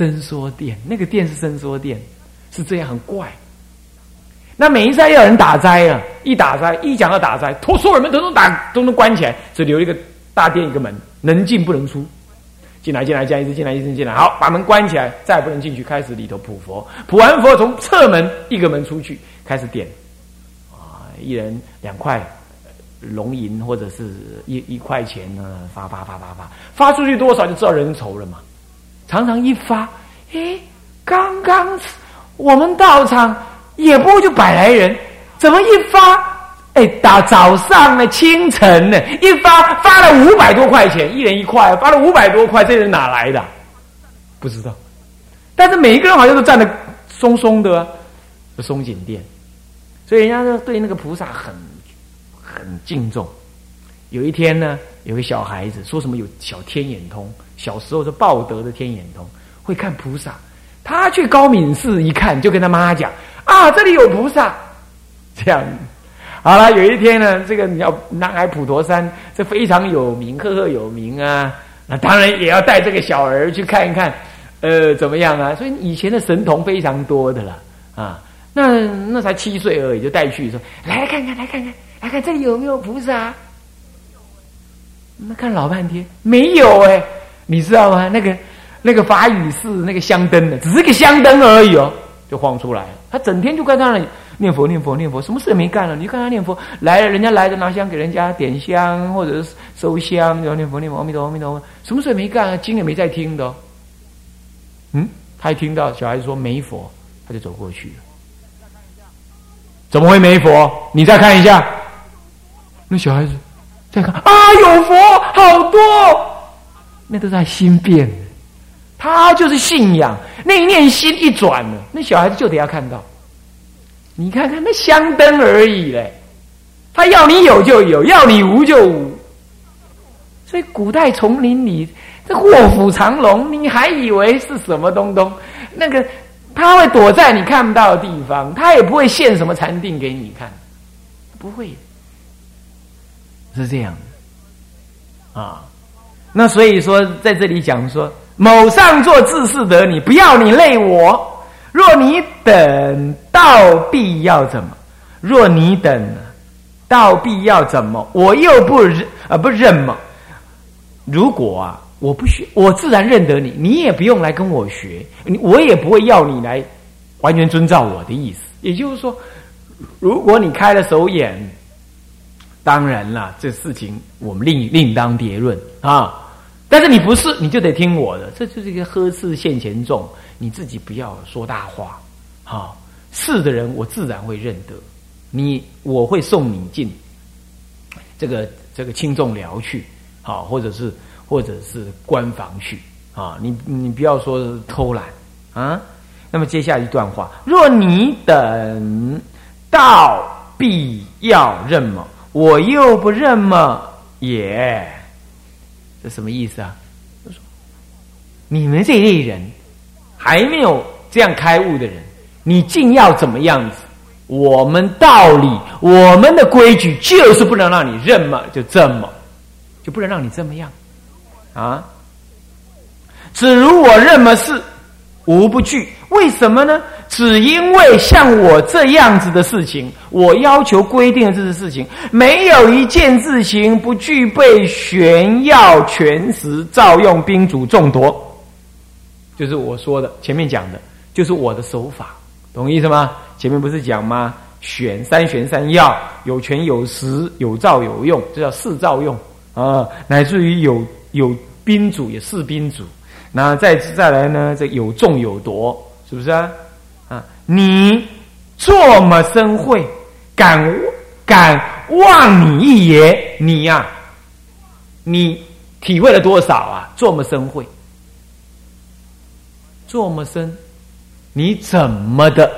伸缩殿，那个殿是伸缩殿，是这样很怪。那每一斋要有人打斋啊，一打斋一讲到打斋，托所有人都能打，都能关起来，只留一个大殿一个门，能进不能出。进来进来，这样一直进来一直进来，好，把门关起来，再不能进去。开始里头普佛，普完佛从侧门一个门出去，开始点，啊，一人两块龙银或者是一一块钱呢，发发发发发，发出去多少就知道人稠了嘛。常常一发，诶，刚刚我们道场也不会就百来人，怎么一发？哎，打早上呢，清晨呢，一发发了五百多块钱，一人一块，发了五百多块，这人哪来的？不知道。但是每一个人好像都站得松松的，松紧垫，所以人家对那个菩萨很很敬重。有一天呢，有个小孩子说什么有小天眼通，小时候是报德的天眼通，会看菩萨。他去高敏寺一看，就跟他妈讲啊，这里有菩萨，这样。好了，有一天呢，这个你要南海普陀山，这非常有名，赫赫有名啊。那当然也要带这个小儿去看一看，呃，怎么样啊？所以以前的神童非常多的了啊。那那才七岁而已，就带去说，来看看，来看看，来看这里有没有菩萨？那看老半天没有哎，你知道吗？那个那个法语是那个香灯的，只是个香灯而已哦，就晃出来了。他整天就在那里。念佛念佛念佛，什么事也没干了。你看他念佛来了，人家来的拿香给人家点香，或者是收香，然后念佛念佛，阿弥陀阿弥陀佛，什么事也没干，经也没在听的。嗯，他一听到小孩子说没佛，他就走过去了。怎么会没佛？你再看一下。那小孩子再看啊，有佛好多，那都在心变。他就是信仰，那一念心一转了，那小孩子就得要看到。你看看那香灯而已嘞，他要你有就有，要你无就无。所以古代丛林里这卧虎藏龙，你还以为是什么东东？那个他会躲在你看不到的地方，他也不会现什么禅定给你看，不会，是这样的啊。那所以说，在这里讲说，某上座自是得你，不要你累我。若你等到必要怎么？若你等到必要怎么？我又不认啊，不认嘛。如果啊，我不学，我自然认得你，你也不用来跟我学，我也不会要你来完全遵照我的意思。也就是说，如果你开了手眼，当然了，这事情我们另另当别论啊。但是你不是，你就得听我的，这就是一个呵斥现前众。你自己不要说大话，好是的人，我自然会认得你，我会送你进这个这个轻重寮去，好，或者是或者是官房去啊，你你不要说偷懒啊。那么接下一段话：若你等到必要认么，我又不认么也，这什么意思啊？你们这一类人。还没有这样开悟的人，你竟要怎么样子？我们道理，我们的规矩就是不能让你认嘛，就这么，就不能让你这么样啊！只如我认么事，无不惧。为什么呢？只因为像我这样子的事情，我要求规定的这些事情，没有一件事情不具备玄要全实，照用宾主众夺。就是我说的，前面讲的，就是我的手法，懂意思吗？前面不是讲吗？玄三玄三要，有权有实，有照有用，这叫四照用啊。乃至于有有宾主也是宾主，那再再来呢？这有众有夺，是不是啊？你做么生会，敢敢望你一言？你呀，你体会了多少啊？做么生会？这么深，你怎么的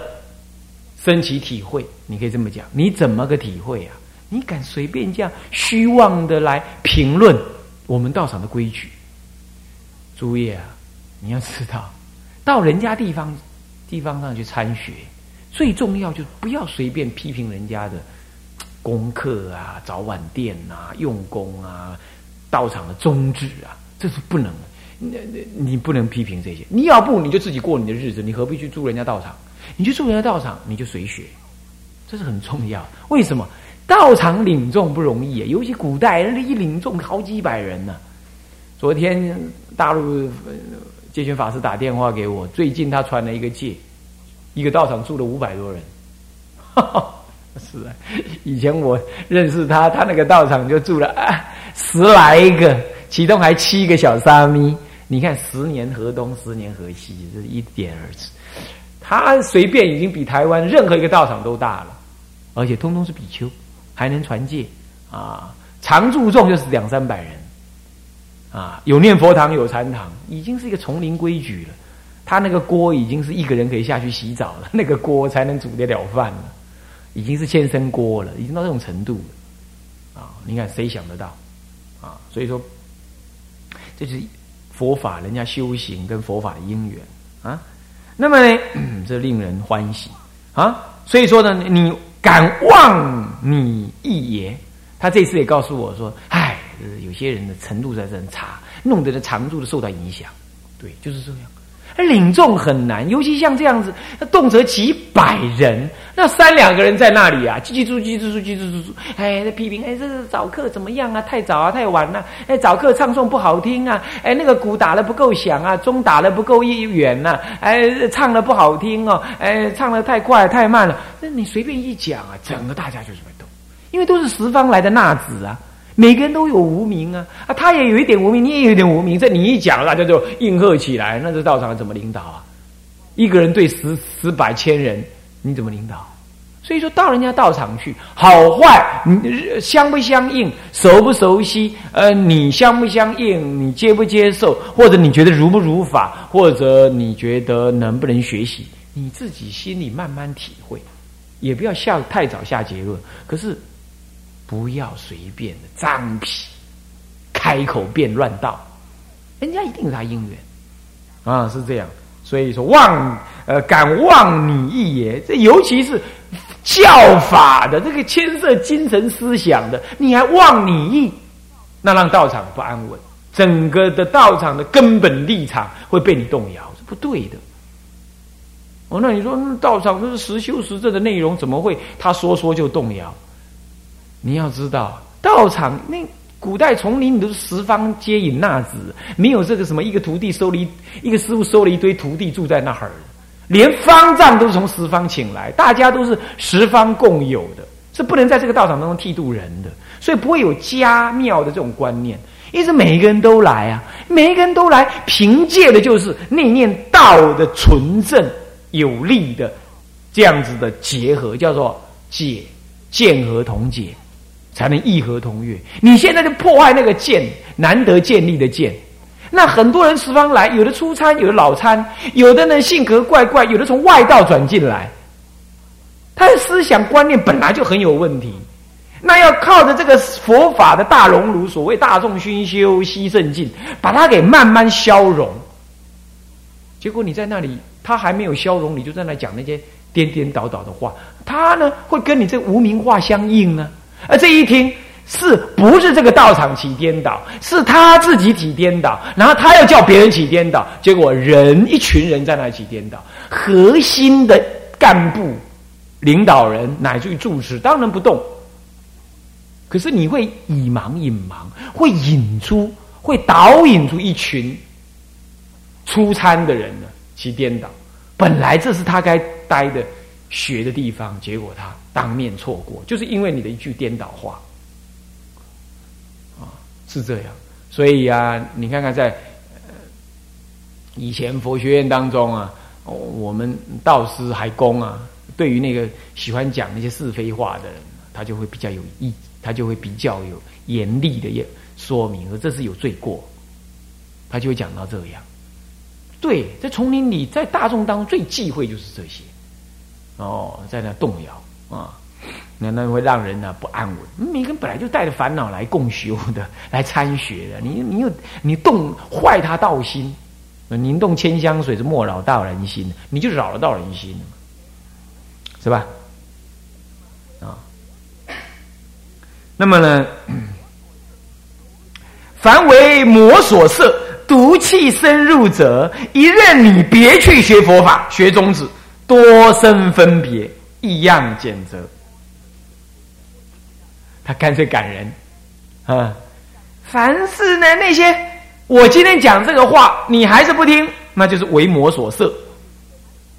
升起体会？你可以这么讲，你怎么个体会啊？你敢随便这样虚妄的来评论我们道场的规矩？诸位啊，你要知道，到人家地方地方上去参学，最重要就不要随便批评人家的功课啊、早晚殿啊、用功啊、道场的宗旨啊，这是不能。你你不能批评这些。你要不你就自己过你的日子，你何必去住人家道场？你去住人家道场，你就随学，这是很重要。为什么道场领众不容易啊？尤其古代人家一领众好几百人呢。昨天大陆戒群法师打电话给我，最近他传了一个戒，一个道场住了五百多人。是啊，以前我认识他，他那个道场就住了十来个，其中还七个小沙弥。你看，十年河东，十年河西，这一点而已。他随便已经比台湾任何一个道场都大了，而且通通是比丘，还能传戒啊！常住众就是两三百人啊，有念佛堂，有禅堂，已经是一个丛林规矩了。他那个锅已经是一个人可以下去洗澡了，那个锅才能煮得了饭了，已经是千身锅了，已经到这种程度了啊！你看谁想得到啊？所以说，这是佛法人家修行跟佛法的因缘啊。那么呢，这令人欢喜啊！所以说呢，你敢忘你一言，他这次也告诉我说：“唉，有些人的程度在这很差，弄得的常住的受到影响。”对，就是这样。领众很难，尤其像这样子，动辄几百人，那三两个人在那里啊，叽叽喳叽叽喳叽叽喳哎，批评，哎，这是早课怎么样啊？太早啊，太晚了，哎，早课唱诵不好听啊，哎，那个鼓打的不够响啊，钟打的不够远呐，哎，唱的不好听哦，哎，唱的太快太慢了，那你随便一讲啊，整个大家就是会动，因为都是十方来的纳子啊。每个人都有无名啊，啊，他也有一点无名，你也有一点无名。这你一讲，大家就应和起来，那这道场怎么领导啊？一个人对十十百千人，你怎么领导？所以说到人家道场去，好坏你相不相应，熟不熟悉？呃，你相不相应？你接不接受？或者你觉得如不如法？或者你觉得能不能学习？你自己心里慢慢体会，也不要下太早下结论。可是。不要随便的张皮，开口便乱道，人家一定有他因缘啊，是这样。所以说，忘呃，敢忘你一言，这尤其是教法的这个牵涉精神思想的，你还忘你意，那让道场不安稳，整个的道场的根本立场会被你动摇，是不对的。哦，那你说道场这是实修实证的内容，怎么会他说说就动摇？你要知道，道场那古代丛林，你都是十方接引纳子，没有这个什么一个徒弟收了一一个师傅收了一堆徒弟住在那儿，连方丈都是从十方请来，大家都是十方共有的，是不能在这个道场当中剃度人的，所以不会有家庙的这种观念，因为每一个人都来啊，每一个人都来，凭借的就是那念道的纯正有力的这样子的结合，叫做解见合同解。才能异和同悦。你现在就破坏那个建难得建立的建，那很多人十方来，有的出参，有的老参，有的呢性格怪怪，有的从外道转进来，他的思想观念本来就很有问题。那要靠着这个佛法的大熔炉，所谓大众熏修西圣境，把它给慢慢消融。结果你在那里，他还没有消融，你就在那讲那些颠颠倒倒的话，他呢会跟你这无名话相应呢？而这一听，是不是这个道场起颠倒？是他自己起颠倒，然后他要叫别人起颠倒，结果人一群人在那起颠倒，核心的干部、领导人乃至于住持当然不动。可是你会以盲引盲，会引出、会导引出一群出餐的人呢，起颠倒。本来这是他该待的。学的地方，结果他当面错过，就是因为你的一句颠倒话，啊，是这样。所以啊，你看看在以前佛学院当中啊，我们道师还公啊，对于那个喜欢讲那些是非话的人，他就会比较有意，他就会比较有严厉的也说明，说这是有罪过，他就会讲到这样。对，在丛林里，在大众当中最忌讳就是这些。哦，在那动摇啊，那那会让人呢不安稳。每个人本来就带着烦恼来共修的，来参学的。你你又你动坏他道心，凝动千香水是莫扰道人心，你就扰了道人心是吧？啊，那么呢，凡为魔所摄，毒气深入者，一任你别去学佛法，学宗旨，多生分别，异样减则。他干脆感人啊！凡是呢那些我今天讲这个话，你还是不听，那就是为魔所摄，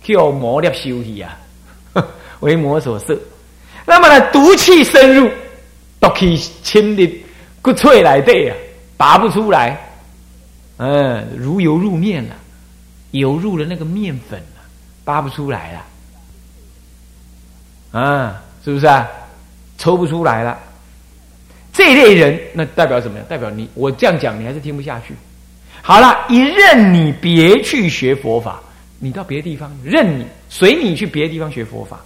叫魔力修息啊，为魔所摄。那么呢，毒气深入，毒气侵的骨脆来对啊，拔不出来。嗯，如油入面了，油入了那个面粉了，拔不出来了。啊，是不是啊？抽不出来了。这类人，那代表什么呀？代表你，我这样讲，你还是听不下去。好了，一任你别去学佛法，你到别的地方，任你随你去别的地方学佛法。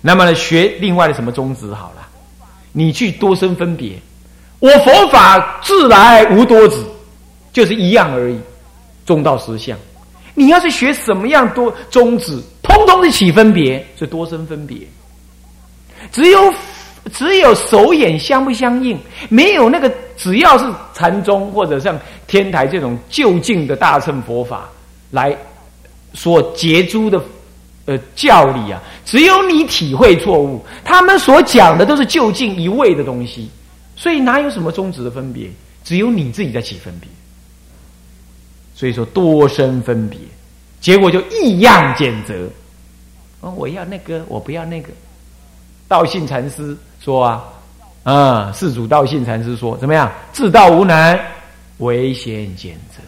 那么呢，学另外的什么宗旨好了？你去多生分别，我佛法自来无多子，就是一样而已，中道实相。你要是学什么样多宗旨，通通是起分别，是多生分别。只有。只有手眼相不相应，没有那个只要是禅宗或者像天台这种就近的大乘佛法来所结诸的呃教理啊，只有你体会错误，他们所讲的都是就近一味的东西，所以哪有什么宗旨的分别？只有你自己在起分别，所以说多生分别，结果就异样减则。哦，我要那个，我不要那个。道信禅师。说啊，啊，世祖道信禅师说，怎么样？自道无难，唯先减则。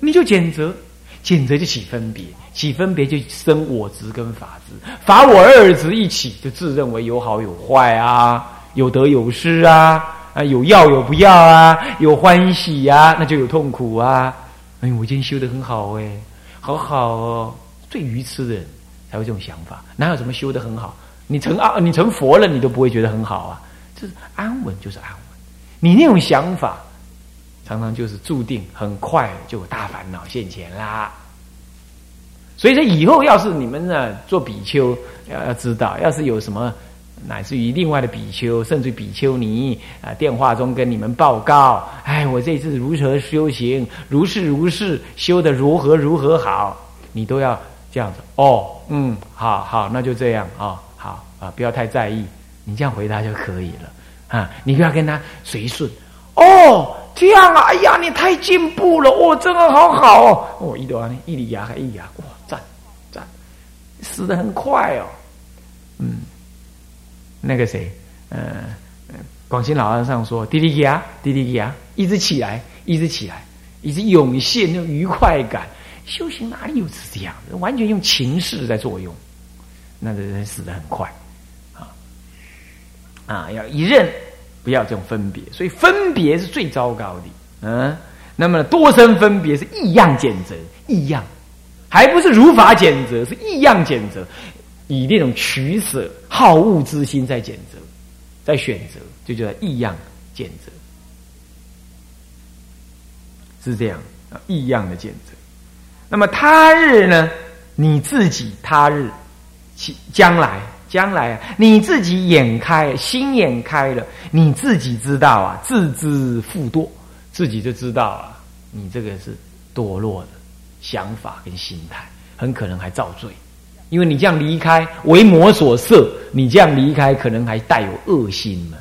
你就减则，减则就起分别，起分别就生我执跟法执，法我二执一起，就自认为有好有坏啊，有得有失啊，啊，有要有不要啊，有欢喜呀，那就有痛苦啊。哎，我今天修的很好哎，好好哦，最愚痴的人。才有这种想法，哪有什么修的很好？你成啊，你成佛了，你都不会觉得很好啊。就是安稳，就是安稳。你那种想法，常常就是注定很快就有大烦恼现前啦。所以说，以后要是你们呢做比丘，要要知道，要是有什么，乃至于另外的比丘，甚至比丘尼啊，电话中跟你们报告，哎，我这次如何修行，如是如是修的如何如何好，你都要。这样子哦，嗯，好好，那就这样啊，好啊，不要太在意，你这样回答就可以了啊，你不要跟他随顺。哦，这样啊，哎呀，你太进步了，哦，真的好好哦，哦，一朵一粒牙还一牙，哇，赞赞，死的很快哦，嗯，那个谁，呃，广西老和尚说，滴滴呀，滴滴呀，一直起来，一直起来，一直涌现那种愉快感。修行哪里有是这样的？完全用情势在作用，那个人死的很快啊啊！要一任，不要这种分别，所以分别是最糟糕的。嗯，那么多生分别是异样减则，异样还不是如法减则，是异样减则，以那种取舍好恶之心在减则，在选择，就叫异样减则，是这样啊，异样的减则。那么他日呢？你自己他日，其将来将来啊，你自己眼开心眼开了，你自己知道啊，自知复堕，自己就知道啊，你这个是堕落的想法跟心态，很可能还造罪，因为你这样离开为魔所摄，你这样离开可能还带有恶心嘛，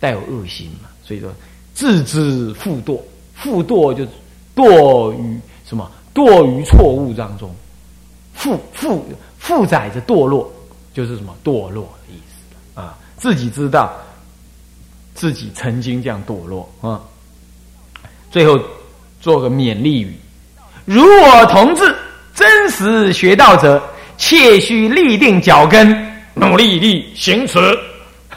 带有恶心嘛，所以说自知复堕，复堕就堕于。什么堕于错误当中，负负负载着堕落，就是什么堕落的意思啊？自己知道自己曾经这样堕落啊。最后做个勉励语：如我同志真实学道者，切须立定脚跟，努力力行持。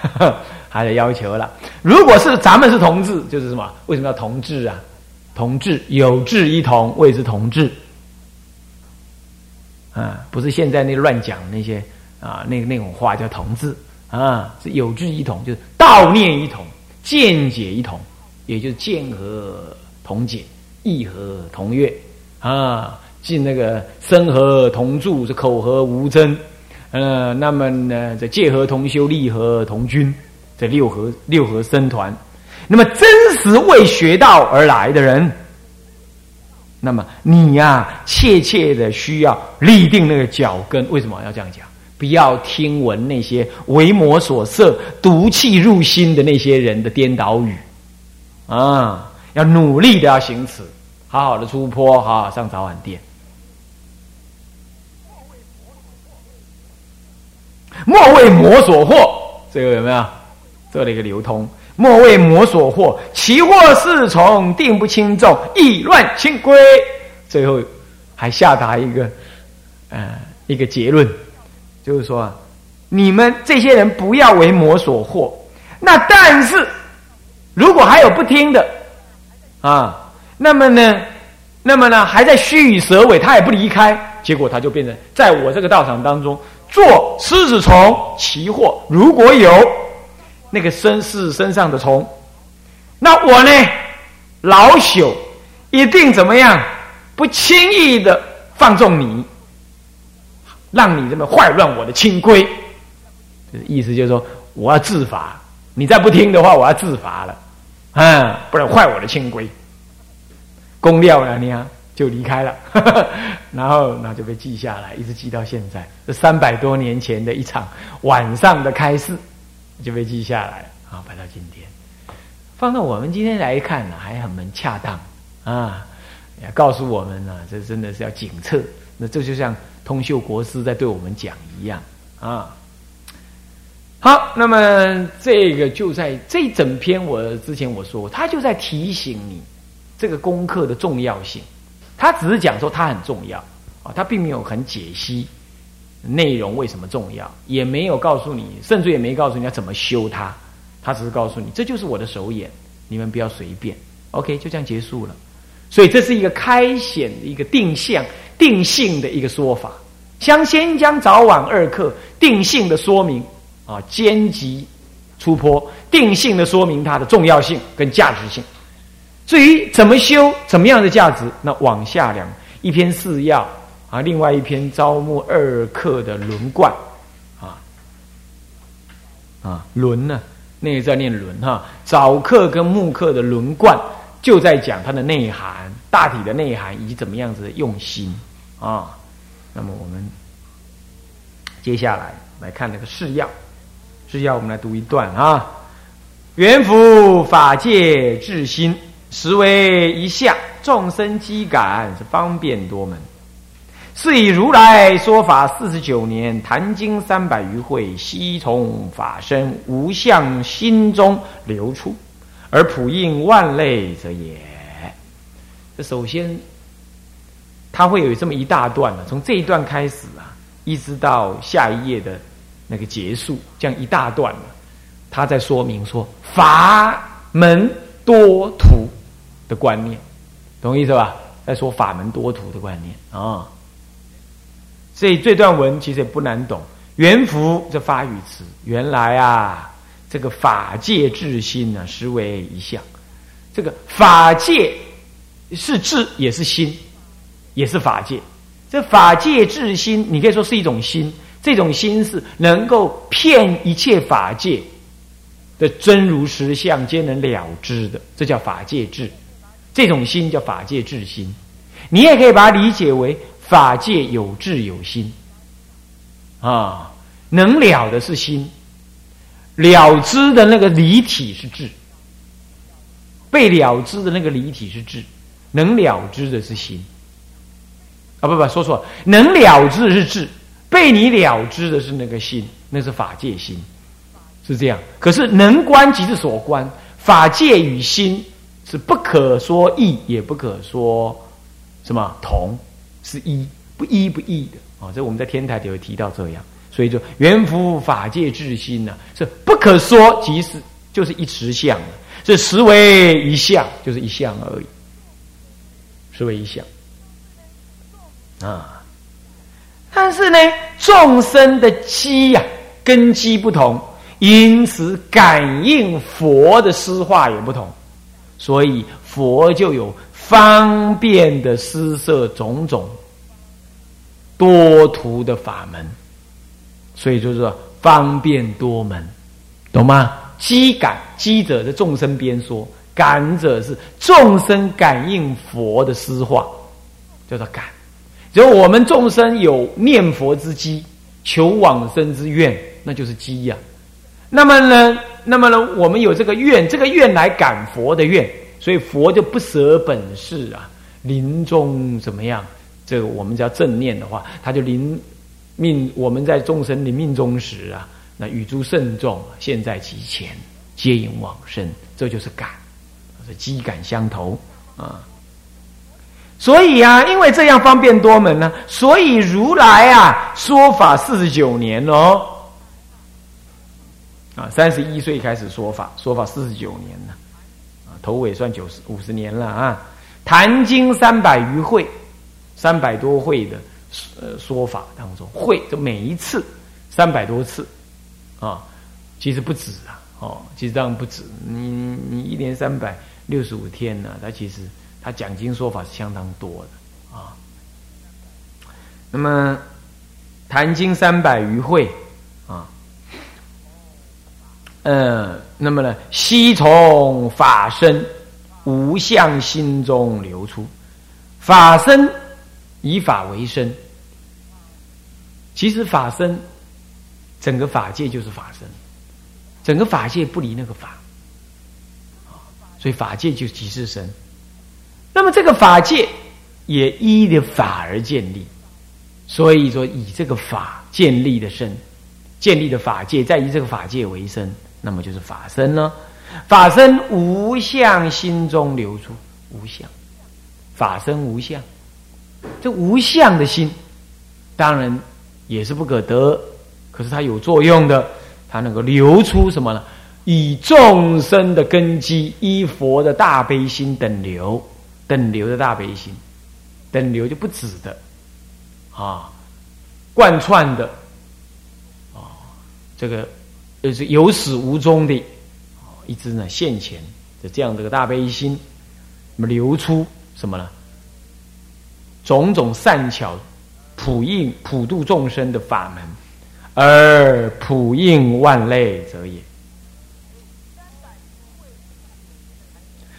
还得要求了。如果是咱们是同志，就是什么？为什么要同志啊？同志有志一同，谓之同志。啊，不是现在那乱讲那些啊，那那种话叫同志啊，是有志一同，就是道念一同，见解一同，也就是见和同解，意和同悦啊，进那个生和同住，是口和无争。嗯，那么呢，这戒和同修，利和同君，这六合六合僧团。那么真实为学道而来的人，那么你呀，切切的需要立定那个脚跟。为什么要这样讲？不要听闻那些为魔所摄、毒气入心的那些人的颠倒语啊！要努力的要行此，好好的出坡，好好上早晚殿。莫为魔所惑，这个有没有做了一个流通？莫为魔所惑，其惑是从，定不轻重，意乱清规。最后还下达一个呃一个结论，就是说啊你们这些人不要为魔所惑。那但是如果还有不听的啊，那么呢，那么呢还在虚与蛇尾，他也不离开，结果他就变成在我这个道场当中。做狮子虫奇货，如果有那个身士身上的虫，那我呢，老朽一定怎么样？不轻易的放纵你，让你这么坏乱我的清规。意思就是说，我要自罚，你再不听的话，我要自罚了，啊，不然坏我的清规。公料了你啊。就离开了，然后那就被记下来，一直记到现在。这三百多年前的一场晚上的开示，就被记下来，啊，摆到今天，放到我们今天来看呢，还很蛮恰当啊，也告诉我们呢，这真的是要警策。那这就像通秀国师在对我们讲一样啊。好，那么这个就在这整篇我之前我说，他就在提醒你这个功课的重要性。他只是讲说它很重要啊，他并没有很解析内容为什么重要，也没有告诉你，甚至也没告诉你要怎么修它。他只是告诉你，这就是我的手眼，你们不要随便。OK，就这样结束了。所以这是一个开显的一个定向、定性的一个说法，将先将早晚二课定性的说明啊，兼及出坡，定性的说明它的重要性跟价值性。至于怎么修，怎么样的价值，那往下两一篇四要啊，另外一篇招募二课的轮贯啊啊轮呢，那个在念轮哈，早课跟木课的轮贯就在讲它的内涵，大体的内涵以及怎么样子的用心啊。那么我们接下来来看那个释要，释要我们来读一段啊，元福法界至心。实为一相，众生机感是方便多门。是以如来说法四十九年，谈经三百余会，悉从法身无相心中流出，而普应万类者也。这首先，他会有这么一大段呢，从这一段开始啊，一直到下一页的那个结束，这样一大段呢，他在说明说法门多途。的观念，懂意思吧？在说法门多途的观念啊。所以这段文其实也不难懂。元福这发语词，原来啊，这个法界智心呢，实为一相。这个法界是智，也是心，也是法界。这法界智心，你可以说是一种心。这种心是能够骗一切法界的真如实相，皆能了知的，这叫法界智。这种心叫法界智心，你也可以把它理解为法界有智有心，啊，能了的是心，了知的那个离体是智，被了知的那个离体是智，能了知的是心，啊不不说错，能了知是智，被你了知的是那个心，那是法界心，是这样。可是能观即是所观，法界与心。是不可说异，也不可说什么同，是一不一不异的啊！这我们在天台就会提到这样，所以就元福法界智心呢，是不可说，即是就是一实相，这实为一相，就是一相而已，实为一相啊。但是呢，众生的基呀，根基不同，因此感应佛的诗化也不同。所以佛就有方便的施设种种多途的法门，所以就是说方便多门，懂吗？机感机者的众生边说，感者是众生感应佛的施化，叫做感。只有我们众生有念佛之机，求往生之愿，那就是机呀。那么呢，那么呢，我们有这个愿，这个愿来感佛的愿，所以佛就不舍本事啊。临终怎么样？这个我们叫正念的话，他就临命。我们在众生临命终时啊，那与诸圣众现在其前，接引往生，这就是感，是机感相投啊。所以啊，因为这样方便多门呢，所以如来啊说法四十九年哦，啊，三十一岁开始说法，说法四十九年了，啊，头尾算九十五十年了啊。谈经三百余会，三百多会的呃说法当中，会就每一次三百多次啊，其实不止啊，哦，其实当然不止，你你一年三百六十五天呢，他其实。他讲经说法是相当多的啊。那么谈经三百余会啊，嗯，那么呢，悉从法身无相心中流出，法身以法为身。其实法身整个法界就是法身，整个法界不离那个法。所以法界就即是身。那么这个法界也依的法而建立，所以说以这个法建立的身，建立的法界，再以这个法界为身，那么就是法身呢。法身无相，心中流出无相，法身无相，这无相的心，当然也是不可得，可是它有作用的，它能够流出什么呢？以众生的根基，依佛的大悲心等流。等流的大悲心，等流就不止的，啊，贯穿的，啊，这个就是有始无终的，一直呢现前的这样这个大悲心，那么流出什么呢？种种善巧普应普度众生的法门，而普应万类者也。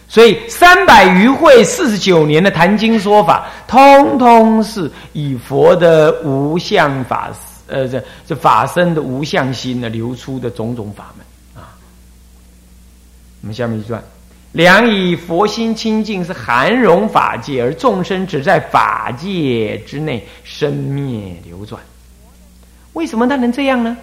所以三百余会四十九年的谈经说法，通通是以佛的无相法，呃，这这法身的无相心呢流出的种种法门啊。我们下面一段：良以佛心清净是含容法界，而众生只在法界之内生灭流转。为什么他能这样呢？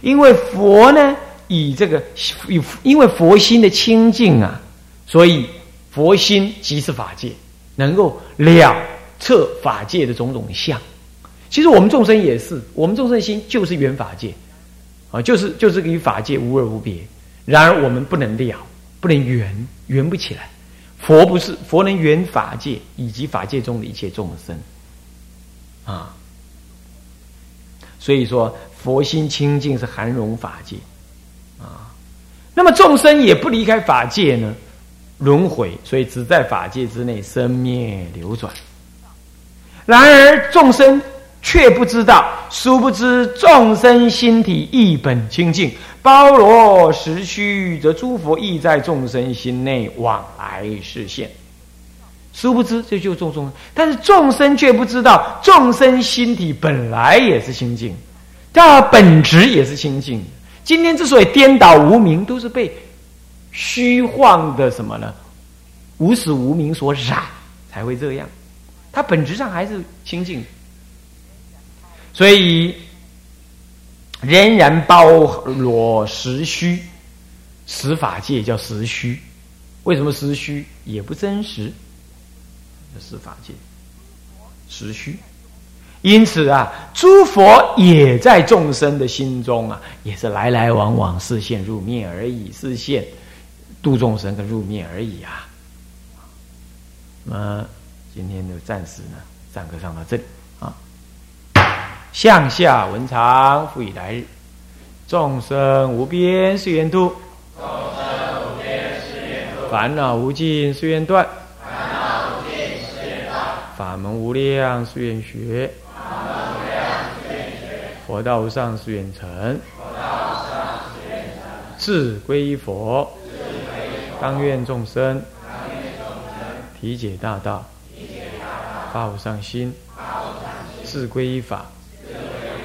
因为佛呢，以这个以因为佛心的清净啊。所以，佛心即是法界，能够了测法界的种种相。其实我们众生也是，我们众生心就是缘法界，啊，就是就是与法界无二无别。然而我们不能了，不能圆，圆不起来。佛不是佛能圆法界以及法界中的一切众生，啊，所以说佛心清净是含容法界，啊，那么众生也不离开法界呢。轮回，所以只在法界之内生灭流转。然而众生却不知道，殊不知众生心体一本清净，包罗实虚，则诸佛亦在众生心内往来视现。殊不知，这就众生，但是众生却不知道，众生心体本来也是清净，它本质也是清净。今天之所以颠倒无明，都是被。虚幻的什么呢？无始无明所染，才会这样。它本质上还是清净，所以仍然包罗实虚，实法界叫实虚。为什么实虚？也不真实，实法界实虚。因此啊，诸佛也在众生的心中啊，也是来来往往，视现入灭而已，视现。度众生跟入灭而已啊！那今天就暂时呢，上课上到这里。向下文长，复以来日。众生无边誓愿度，众生无边誓愿度。烦恼无尽誓愿断，烦恼无尽誓愿断。法门无量誓愿学，法门无量誓愿学。佛道无上誓愿成，佛道无上誓愿成。志归佛。当愿众生体解大道，发无上心，自归依法。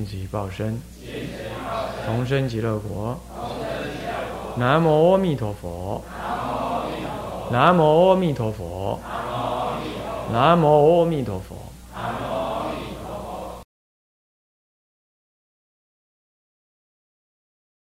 尽此一报身，同生极乐国。南无阿弥陀佛。南无阿弥陀佛。南无阿弥陀佛。